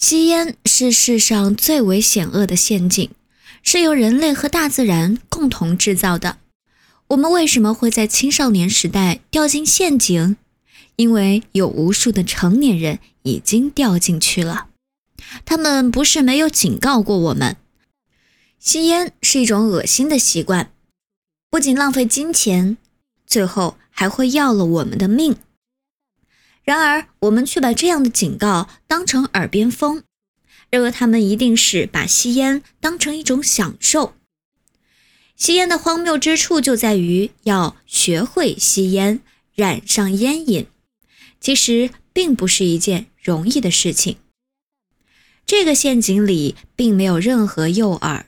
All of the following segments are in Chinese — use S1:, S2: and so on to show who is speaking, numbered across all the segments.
S1: 吸烟是世上最为险恶的陷阱，是由人类和大自然共同制造的。我们为什么会在青少年时代掉进陷阱？因为有无数的成年人已经掉进去了。他们不是没有警告过我们，吸烟是一种恶心的习惯，不仅浪费金钱，最后还会要了我们的命。然而，我们却把这样的警告当成耳边风，认为他们一定是把吸烟当成一种享受。吸烟的荒谬之处就在于要学会吸烟，染上烟瘾，其实并不是一件容易的事情。这个陷阱里并没有任何诱饵，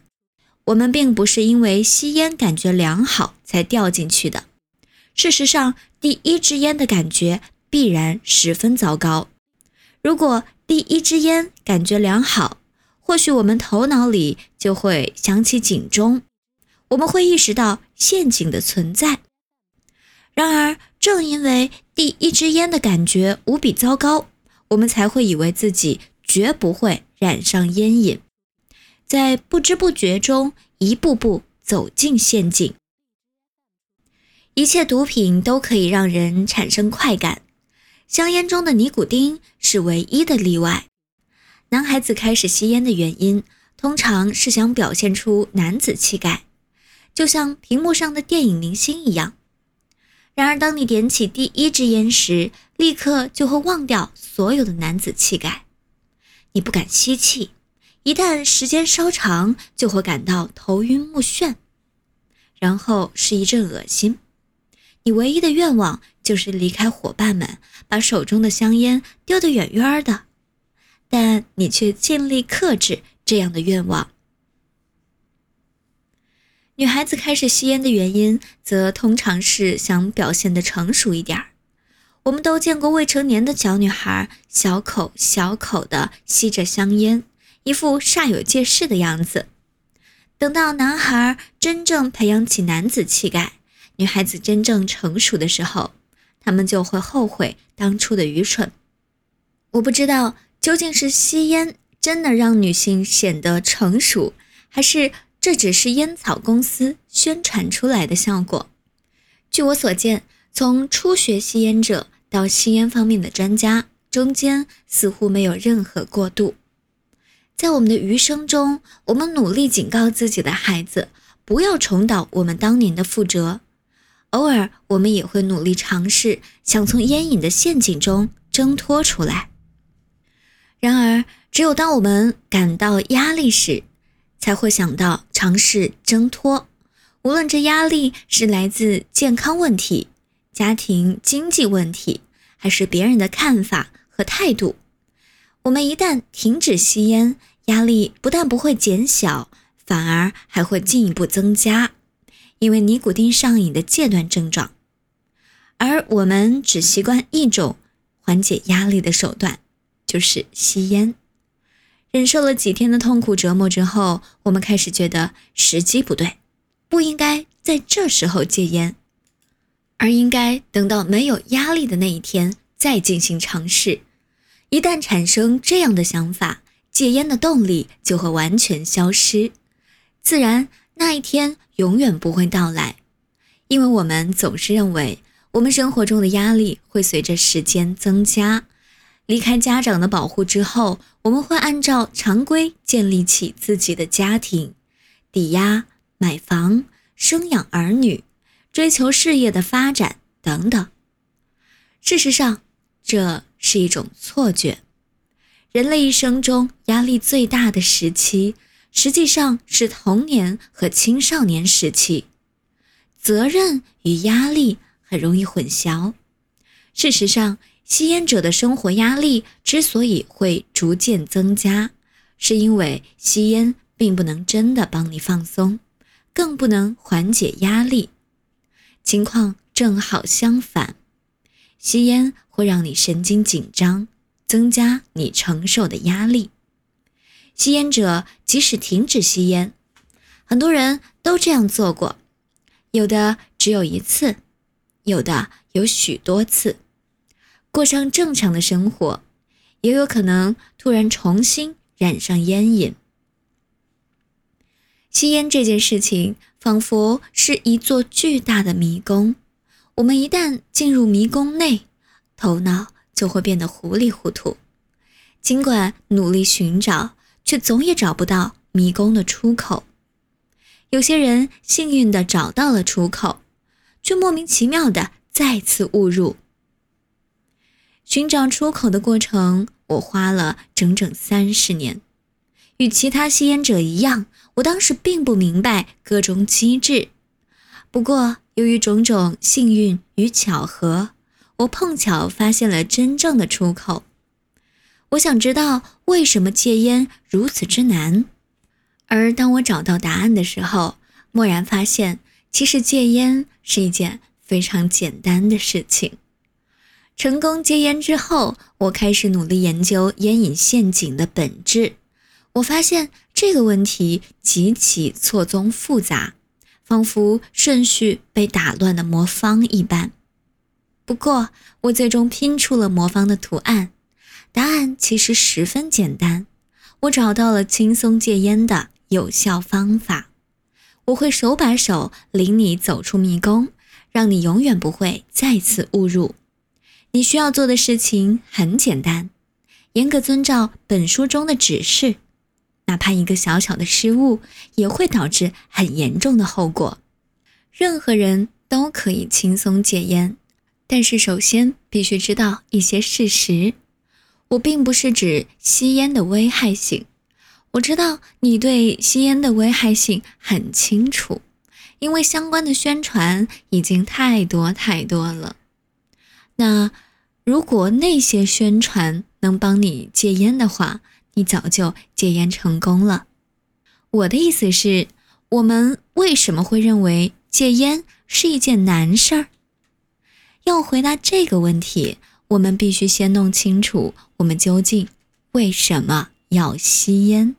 S1: 我们并不是因为吸烟感觉良好才掉进去的。事实上，第一支烟的感觉。必然十分糟糕。如果第一支烟感觉良好，或许我们头脑里就会响起警钟，我们会意识到陷阱的存在。然而，正因为第一支烟的感觉无比糟糕，我们才会以为自己绝不会染上烟瘾，在不知不觉中一步步走进陷阱。一切毒品都可以让人产生快感。香烟中的尼古丁是唯一的例外。男孩子开始吸烟的原因，通常是想表现出男子气概，就像屏幕上的电影明星一样。然而，当你点起第一支烟时，立刻就会忘掉所有的男子气概。你不敢吸气，一旦时间稍长，就会感到头晕目眩，然后是一阵恶心。你唯一的愿望就是离开伙伴们，把手中的香烟丢得远远的，但你却尽力克制这样的愿望。女孩子开始吸烟的原因，则通常是想表现得成熟一点儿。我们都见过未成年的小女孩小口小口的吸着香烟，一副煞有介事的样子。等到男孩真正培养起男子气概，女孩子真正成熟的时候，他们就会后悔当初的愚蠢。我不知道究竟是吸烟真的让女性显得成熟，还是这只是烟草公司宣传出来的效果。据我所见，从初学吸烟者到吸烟方面的专家，中间似乎没有任何过渡。在我们的余生中，我们努力警告自己的孩子，不要重蹈我们当年的覆辙。偶尔，我们也会努力尝试，想从烟瘾的陷阱中挣脱出来。然而，只有当我们感到压力时，才会想到尝试挣脱。无论这压力是来自健康问题、家庭经济问题，还是别人的看法和态度，我们一旦停止吸烟，压力不但不会减小，反而还会进一步增加。因为尼古丁上瘾的戒断症状，而我们只习惯一种缓解压力的手段，就是吸烟。忍受了几天的痛苦折磨之后，我们开始觉得时机不对，不应该在这时候戒烟，而应该等到没有压力的那一天再进行尝试。一旦产生这样的想法，戒烟的动力就会完全消失，自然那一天。永远不会到来，因为我们总是认为我们生活中的压力会随着时间增加。离开家长的保护之后，我们会按照常规建立起自己的家庭，抵押、买房、生养儿女、追求事业的发展等等。事实上，这是一种错觉。人类一生中压力最大的时期。实际上是童年和青少年时期，责任与压力很容易混淆。事实上，吸烟者的生活压力之所以会逐渐增加，是因为吸烟并不能真的帮你放松，更不能缓解压力。情况正好相反，吸烟会让你神经紧张，增加你承受的压力。吸烟者即使停止吸烟，很多人都这样做过，有的只有一次，有的有许多次。过上正常的生活，也有可能突然重新染上烟瘾。吸烟这件事情仿佛是一座巨大的迷宫，我们一旦进入迷宫内，头脑就会变得糊里糊涂。尽管努力寻找，却总也找不到迷宫的出口。有些人幸运地找到了出口，却莫名其妙地再次误入。寻找出口的过程，我花了整整三十年。与其他吸烟者一样，我当时并不明白各种机制。不过，由于种种幸运与巧合，我碰巧发现了真正的出口。我想知道为什么戒烟如此之难。而当我找到答案的时候，蓦然发现，其实戒烟是一件非常简单的事情。成功戒烟之后，我开始努力研究烟瘾陷阱的本质。我发现这个问题极其错综复杂，仿佛顺序被打乱的魔方一般。不过，我最终拼出了魔方的图案，答案其实十分简单。我找到了轻松戒烟的有效方法。我会手把手领你走出迷宫，让你永远不会再次误入。你需要做的事情很简单，严格遵照本书中的指示。哪怕一个小小的失误，也会导致很严重的后果。任何人都可以轻松戒烟，但是首先必须知道一些事实。我并不是指吸烟的危害性，我知道你对吸烟的危害性很清楚，因为相关的宣传已经太多太多了。那如果那些宣传能帮你戒烟的话，你早就戒烟成功了。我的意思是，我们为什么会认为戒烟是一件难事儿？要回答这个问题，我们必须先弄清楚我们究竟为什么要吸烟。